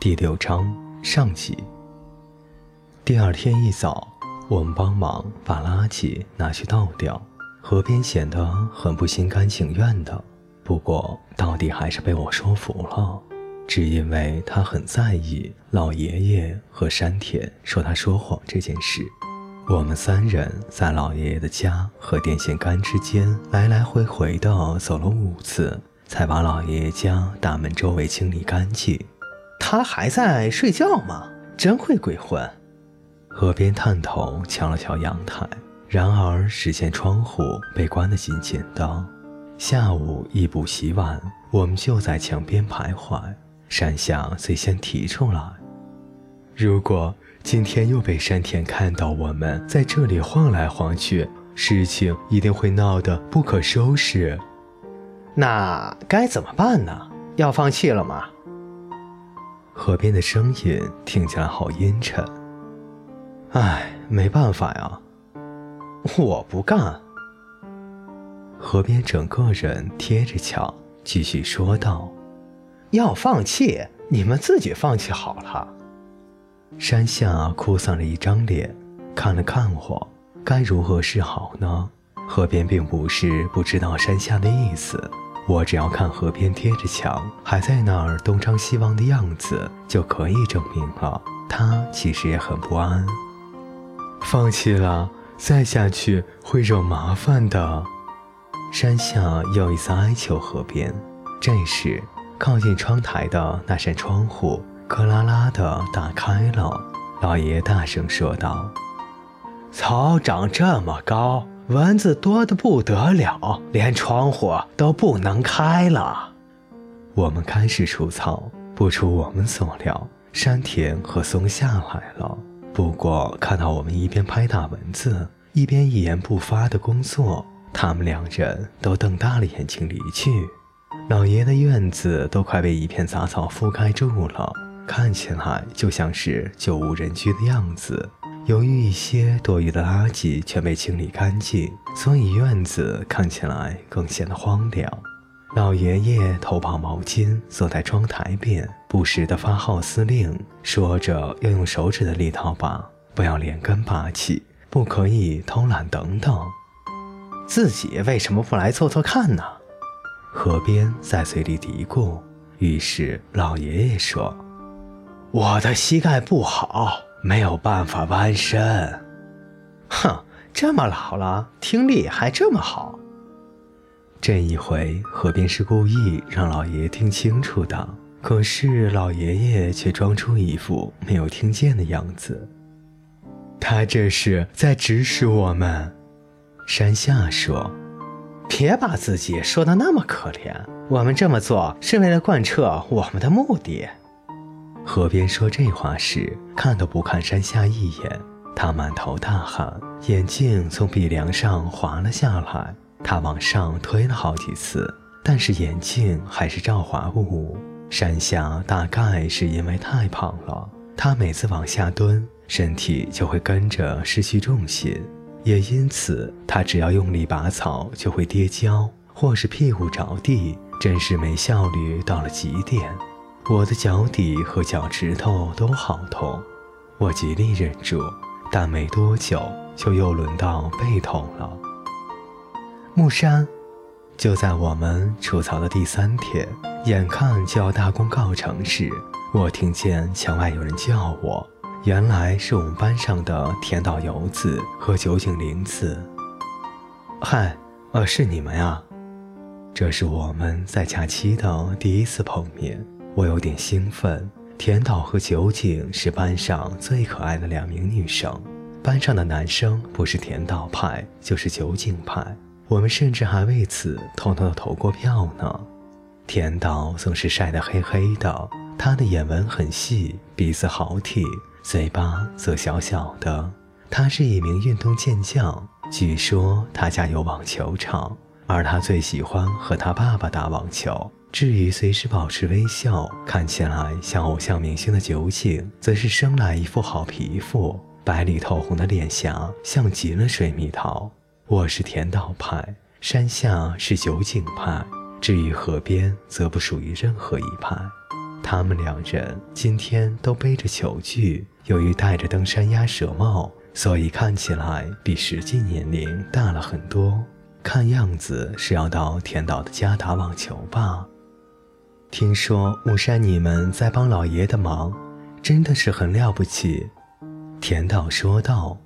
第六章上集。第二天一早，我们帮忙把垃圾拿去倒掉。河边显得很不心甘情愿的，不过到底还是被我说服了，只因为他很在意老爷爷和山田说他说谎这件事。我们三人在老爷爷的家和电线杆之间来来回回的走了五次。才把老爷爷家大门周围清理干净。他还在睡觉吗？真会鬼混。河边探头瞧了瞧阳台，然而只见窗户被关得紧紧的。下午一补洗碗，我们就在墙边徘徊。山下最先提出来：如果今天又被山田看到我们在这里晃来晃去，事情一定会闹得不可收拾。那该怎么办呢？要放弃了吗？河边的声音听起来好阴沉。唉，没办法呀，我不干。河边整个人贴着墙，继续说道：“要放弃，你们自己放弃好了。”山下哭丧着一张脸，看了看我，该如何是好呢？河边并不是不知道山下的意思。我只要看河边贴着墙，还在那儿东张西望的样子，就可以证明了他其实也很不安。放弃了，再下去会惹麻烦的。山下又一次哀求河边。这时，靠近窗台的那扇窗户咯啦啦的打开了。老爷爷大声说道：“草长这么高。”蚊子多得不得了，连窗户都不能开了。我们开始除草，不出我们所料，山田和松下来了。不过看到我们一边拍打蚊子，一边一言不发的工作，他们两人都瞪大了眼睛离去。老爷的院子都快被一片杂草覆盖住了，看起来就像是久无人居的样子。由于一些多余的垃圾全被清理干净，所以院子看起来更显得荒凉。老爷爷头抱毛巾，坐在窗台边，不时地发号司令，说着要用手指的力道把，不要连根拔起，不可以偷懒等等。自己为什么不来做做看呢？河边在嘴里嘀咕。于是老爷爷说：“我的膝盖不好。”没有办法弯身，哼，这么老了，听力还这么好。这一回何便是故意让老爷爷听清楚的，可是老爷爷却装出一副没有听见的样子。他这是在指使我们。山下说：“别把自己说的那么可怜，我们这么做是为了贯彻我们的目的。”河边说这话时，看都不看山下一眼。他满头大汗，眼镜从鼻梁上滑了下来。他往上推了好几次，但是眼镜还是照滑不误。山下大概是因为太胖了，他每次往下蹲，身体就会跟着失去重心，也因此他只要用力拔草就会跌跤，或是屁股着地，真是没效率到了极点。我的脚底和脚趾头都好痛，我极力忍住，但没多久就又轮到背痛了。木山，就在我们除草的第三天，眼看就要大功告成时，我听见墙外有人叫我，原来是我们班上的田岛游子和酒井玲子。嗨，呃，是你们呀？这是我们在假期的第一次碰面。我有点兴奋。田岛和酒井是班上最可爱的两名女生，班上的男生不是田岛派就是酒井派，我们甚至还为此偷偷的投过票呢。田岛总是晒得黑黑的，他的眼纹很细，鼻子好挺，嘴巴则小小的。他是一名运动健将，据说他家有网球场，而他最喜欢和他爸爸打网球。至于随时保持微笑、看起来像偶像明星的酒井，则是生来一副好皮肤，白里透红的脸颊像极了水蜜桃。我是田岛派，山下是酒井派，至于河边，则不属于任何一派。他们两人今天都背着球具，由于戴着登山鸭舌帽，所以看起来比实际年龄大了很多。看样子是要到田岛的家打网球吧？听说武山你们在帮老爷的忙，真的是很了不起。田岛说道：“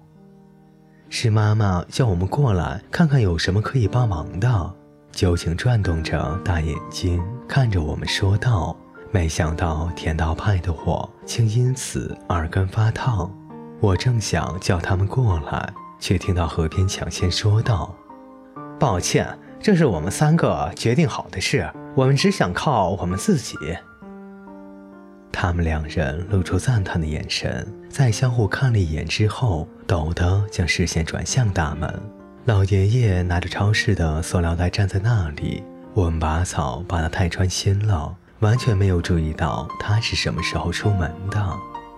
是妈妈叫我们过来看看有什么可以帮忙的。”酒井转动着大眼睛看着我们说道。没想到田岛派的我竟因此耳根发烫，我正想叫他们过来，却听到河边抢先说道：“抱歉，这是我们三个决定好的事，我们只想靠我们自己。”他们两人露出赞叹的眼神，在相互看了一眼之后，陡地将视线转向大门。老爷爷拿着超市的塑料袋站在那里，我们拔草拔得太专心了。完全没有注意到他是什么时候出门的。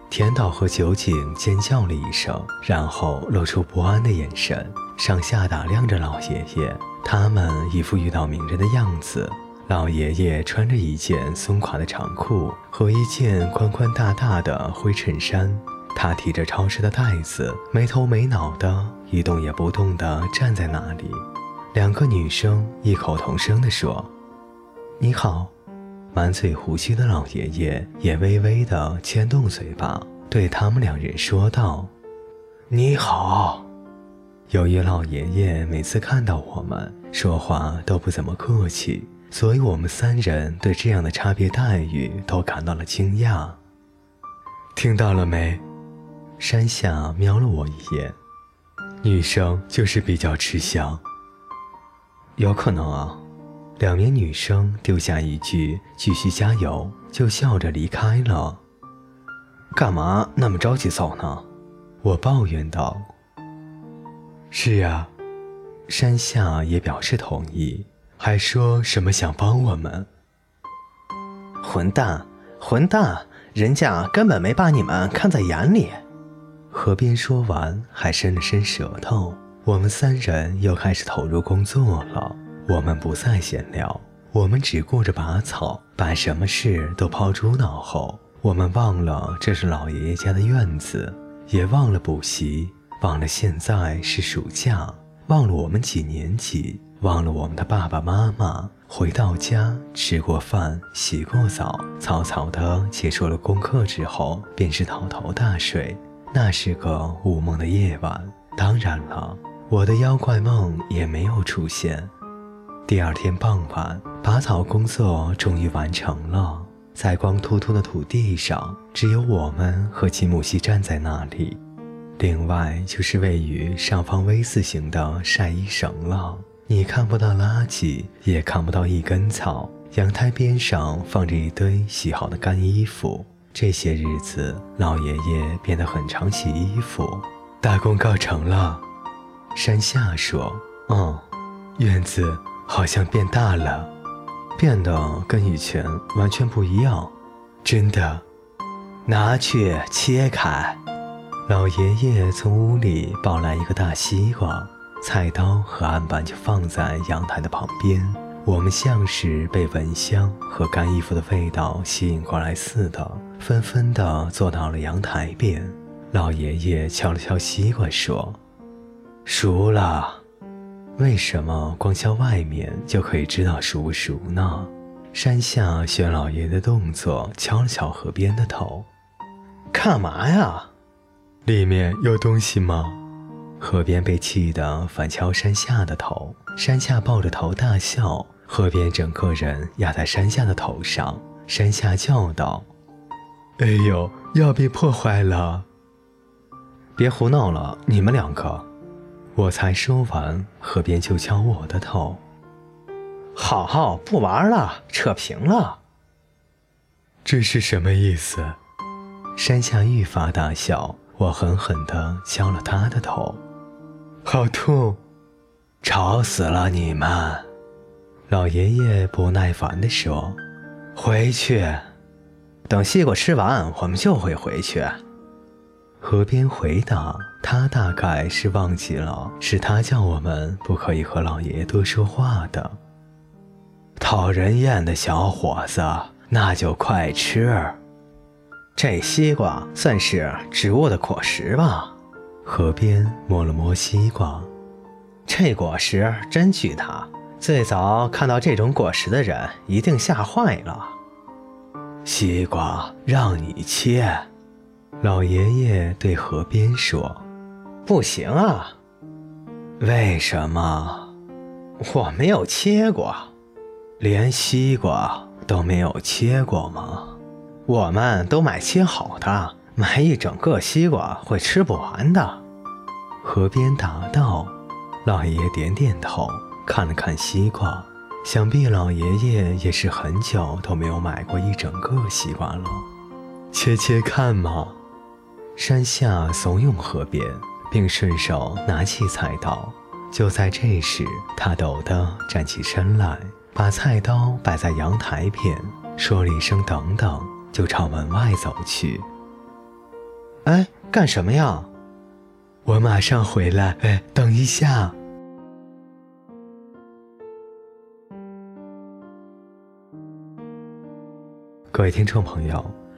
田岛和酒井尖叫了一声，然后露出不安的眼神，上下打量着老爷爷。他们一副遇到名人的样子。老爷爷穿着一件松垮的长裤和一件宽宽大大的灰衬衫，他提着超市的袋子，没头没脑的一动也不动地站在那里。两个女生异口同声地说：“你好。”满嘴胡须的老爷爷也微微地牵动嘴巴，对他们两人说道：“你好。”由于老爷爷每次看到我们说话都不怎么客气，所以我们三人对这样的差别待遇都感到了惊讶。听到了没？山下瞄了我一眼，女生就是比较吃香。有可能啊。两名女生丢下一句“继续加油”，就笑着离开了。干嘛那么着急走呢？我抱怨道。是呀，山下也表示同意，还说什么想帮我们。混蛋，混蛋，人家根本没把你们看在眼里。河边说完，还伸了伸舌头。我们三人又开始投入工作了。我们不再闲聊，我们只顾着拔草，把什么事都抛诸脑后。我们忘了这是老爷爷家的院子，也忘了补习，忘了现在是暑假，忘了我们几年级，忘了我们的爸爸妈妈。回到家，吃过饭，洗过澡，草草的结束了功课之后，便是倒头大睡。那是个无梦的夜晚。当然了，我的妖怪梦也没有出现。第二天傍晚，拔草工作终于完成了。在光秃秃的土地上，只有我们和金木犀站在那里。另外就是位于上方 V 字形的晒衣绳了。你看不到垃圾，也看不到一根草。阳台边上放着一堆洗好的干衣服。这些日子，老爷爷变得很常洗衣服。大功告成了，山下说：“嗯，院子。”好像变大了，变得跟以前完全不一样，真的。拿去切开。老爷爷从屋里抱来一个大西瓜，菜刀和案板就放在阳台的旁边。我们像是被蚊香和干衣服的味道吸引过来似的，纷纷地坐到了阳台边。老爷爷敲了敲西瓜，说：“熟了。”为什么光敲外面就可以知道熟不熟呢？山下学老爷的动作，敲了敲河边的头。干嘛呀？里面有东西吗？河边被气得反敲山下的头，山下抱着头大笑，河边整个人压在山下的头上。山下叫道：“哎呦，要被破坏了！别胡闹了，你们两个。”我才说完，河边就敲我的头。好好，不玩了，扯平了。这是什么意思？山下愈发大笑。我狠狠地敲了他的头，好痛！吵死了你们！老爷爷不耐烦地说：“回去，等西瓜吃完，我们就会回去。”河边回答。他大概是忘记了，是他叫我们不可以和老爷爷多说话的。讨人厌的小伙子，那就快吃。这西瓜算是植物的果实吧？河边摸了摸西瓜，这果实真巨大，最早看到这种果实的人一定吓坏了。西瓜让你切，老爷爷对河边说：“不行啊，为什么？我没有切过，连西瓜都没有切过吗？”我们都买切好的，买一整个西瓜会吃不完的。河边答道：“老爷爷点点头，看了看西瓜，想必老爷爷也是很久都没有买过一整个西瓜了。切切看嘛。”山下怂恿河边，并顺手拿起菜刀。就在这时，他抖地站起身来，把菜刀摆在阳台边，说了一声“等等”。就朝门外走去。哎，干什么呀？我马上回来。哎，等一下。各位听众朋友，